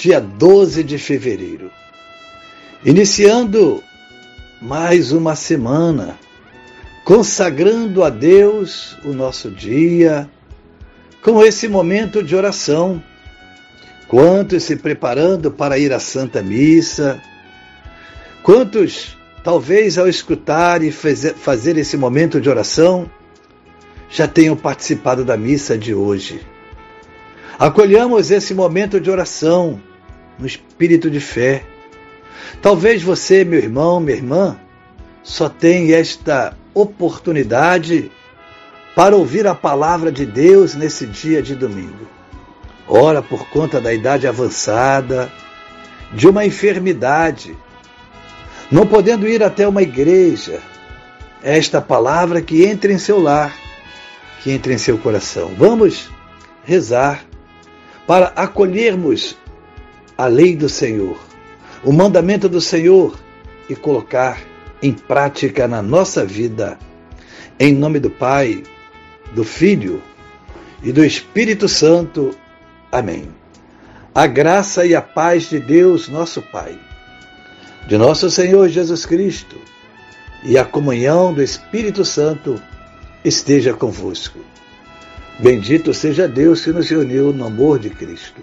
dia 12 de fevereiro. Iniciando mais uma semana, consagrando a Deus o nosso dia, com esse momento de oração. Quantos se preparando para ir à Santa Missa? Quantos, talvez ao escutar e fazer esse momento de oração, já tenham participado da missa de hoje? Acolhamos esse momento de oração no espírito de fé. Talvez você, meu irmão, minha irmã, só tenha esta oportunidade para ouvir a palavra de Deus nesse dia de domingo. Ora, por conta da idade avançada, de uma enfermidade, não podendo ir até uma igreja, é esta palavra que entra em seu lar, que entra em seu coração. Vamos rezar para acolhermos a lei do Senhor, o mandamento do Senhor e colocar em prática na nossa vida. Em nome do Pai, do Filho e do Espírito Santo. Amém. A graça e a paz de Deus, nosso Pai, de nosso Senhor Jesus Cristo e a comunhão do Espírito Santo esteja convosco. Bendito seja Deus que nos reuniu no amor de Cristo.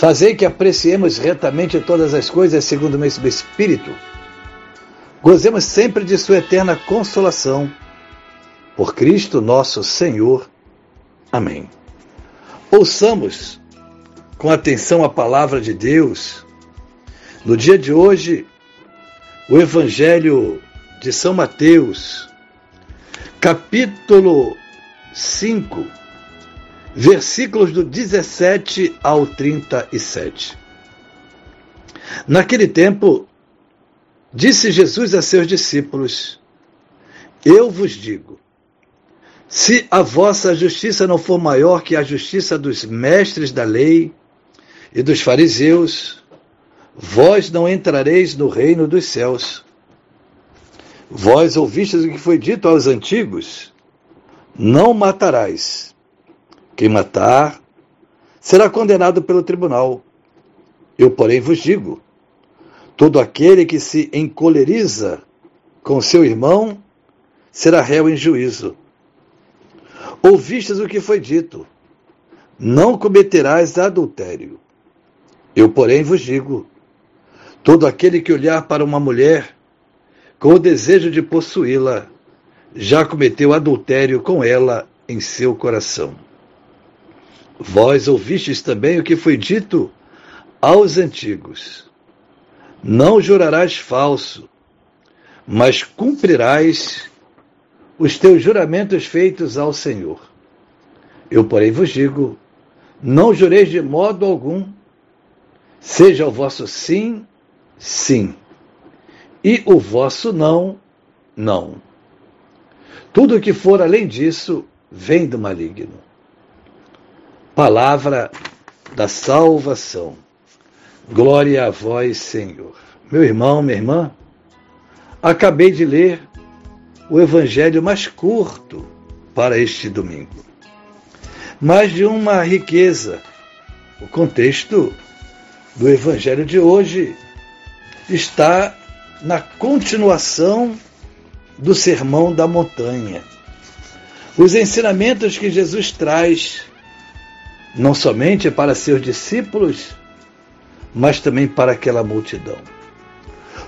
fazei que apreciemos retamente todas as coisas segundo o mesmo Espírito, gozemos sempre de Sua eterna consolação. Por Cristo nosso Senhor. Amém. Ouçamos com atenção a palavra de Deus. No dia de hoje, o Evangelho de São Mateus, capítulo 5, versículos do 17 ao 37. Naquele tempo, disse Jesus a seus discípulos: Eu vos digo, se a vossa justiça não for maior que a justiça dos mestres da lei e dos fariseus, vós não entrareis no reino dos céus. Vós ouvistes o que foi dito aos antigos: Não matarás. Quem matar será condenado pelo tribunal. Eu, porém, vos digo: todo aquele que se encoleriza com seu irmão será réu em juízo. Ouvistes o que foi dito: Não cometerás adultério. Eu, porém, vos digo: todo aquele que olhar para uma mulher com o desejo de possuí-la, já cometeu adultério com ela em seu coração. Vós ouvistes também o que foi dito aos antigos: Não jurarás falso, mas cumprirás os teus juramentos feitos ao Senhor. Eu, porém, vos digo: não jureis de modo algum, seja o vosso sim, sim e o vosso não, não. Tudo o que for além disso vem do maligno. Palavra da salvação. Glória a vós, Senhor. Meu irmão, minha irmã, acabei de ler o evangelho mais curto para este domingo, mas de uma riqueza. O contexto do evangelho de hoje está na continuação do Sermão da Montanha. Os ensinamentos que Jesus traz não somente para seus discípulos, mas também para aquela multidão.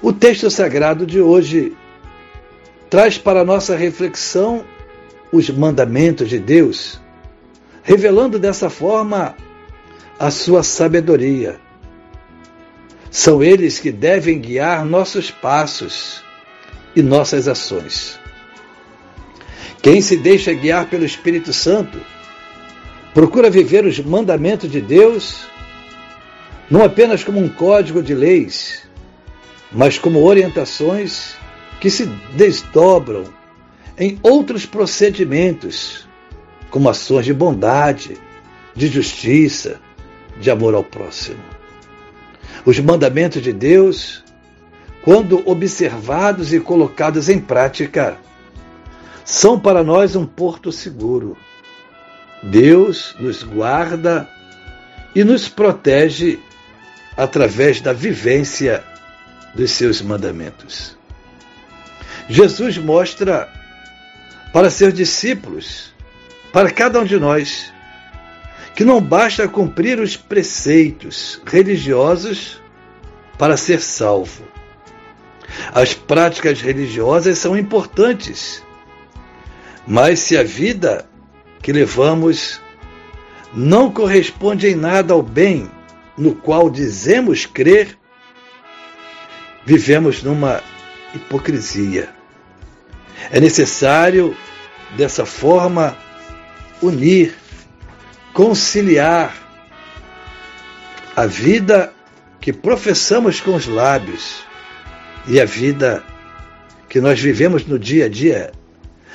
O texto sagrado de hoje traz para nossa reflexão os mandamentos de Deus, revelando dessa forma a sua sabedoria. São eles que devem guiar nossos passos e nossas ações. Quem se deixa guiar pelo Espírito Santo procura viver os mandamentos de Deus não apenas como um código de leis, mas como orientações que se desdobram em outros procedimentos, como ações de bondade, de justiça, de amor ao próximo. Os mandamentos de Deus, quando observados e colocados em prática, são para nós um porto seguro. Deus nos guarda e nos protege através da vivência dos seus mandamentos. Jesus mostra para seus discípulos, para cada um de nós, que não basta cumprir os preceitos religiosos para ser salvo. As práticas religiosas são importantes, mas se a vida que levamos não corresponde em nada ao bem no qual dizemos crer, vivemos numa hipocrisia. É necessário, dessa forma, unir, conciliar a vida que professamos com os lábios e a vida que nós vivemos no dia a dia.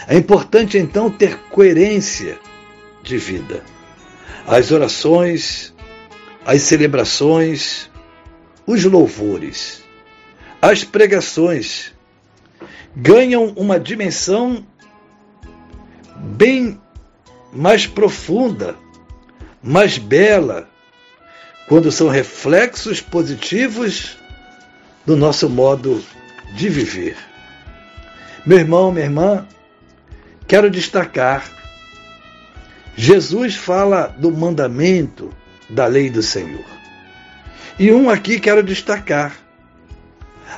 É importante então ter coerência de vida. As orações, as celebrações, os louvores, as pregações ganham uma dimensão bem mais profunda, mais bela, quando são reflexos positivos do nosso modo de viver. Meu irmão, minha irmã, quero destacar: Jesus fala do mandamento da lei do Senhor. E um aqui quero destacar.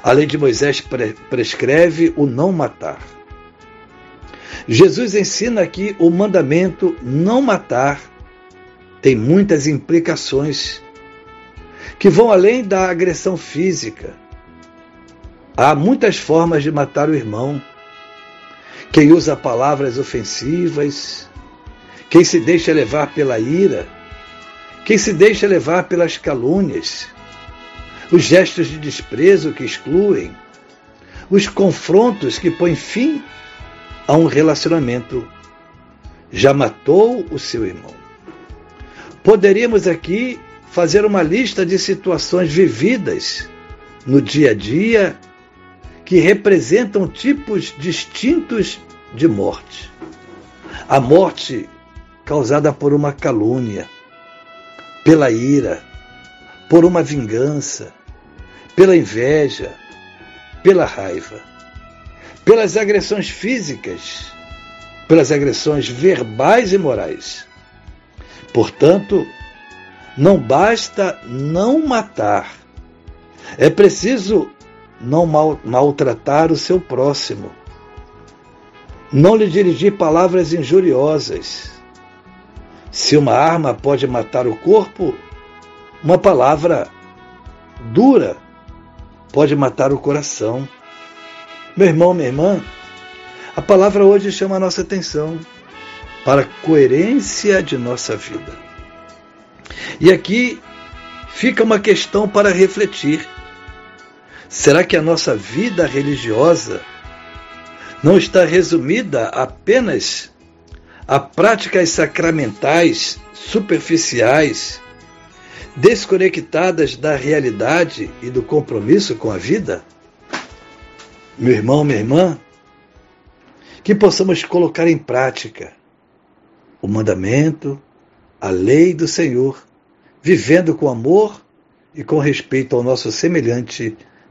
A lei de Moisés pre prescreve o não matar. Jesus ensina aqui o mandamento não matar. Tem muitas implicações que vão além da agressão física. Há muitas formas de matar o irmão. Quem usa palavras ofensivas, quem se deixa levar pela ira, quem se deixa levar pelas calúnias, os gestos de desprezo que excluem, os confrontos que põem fim a um relacionamento, já matou o seu irmão. Poderíamos aqui fazer uma lista de situações vividas no dia a dia que representam tipos distintos de morte. A morte causada por uma calúnia, pela ira, por uma vingança, pela inveja, pela raiva, pelas agressões físicas, pelas agressões verbais e morais. Portanto, não basta não matar, é preciso não mal, maltratar o seu próximo, não lhe dirigir palavras injuriosas, se uma arma pode matar o corpo, uma palavra dura pode matar o coração. Meu irmão, minha irmã, a palavra hoje chama a nossa atenção para a coerência de nossa vida. E aqui fica uma questão para refletir. Será que a nossa vida religiosa não está resumida apenas a práticas sacramentais superficiais, desconectadas da realidade e do compromisso com a vida? Meu irmão, minha irmã, que possamos colocar em prática o mandamento, a lei do Senhor, vivendo com amor e com respeito ao nosso semelhante,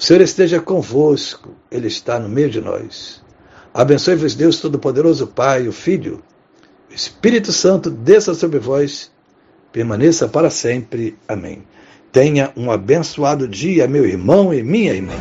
O Senhor esteja convosco, Ele está no meio de nós. Abençoe-vos, Deus Todo-Poderoso, Pai, o Filho, o Espírito Santo, desça sobre vós, permaneça para sempre. Amém. Tenha um abençoado dia, meu irmão e minha irmã.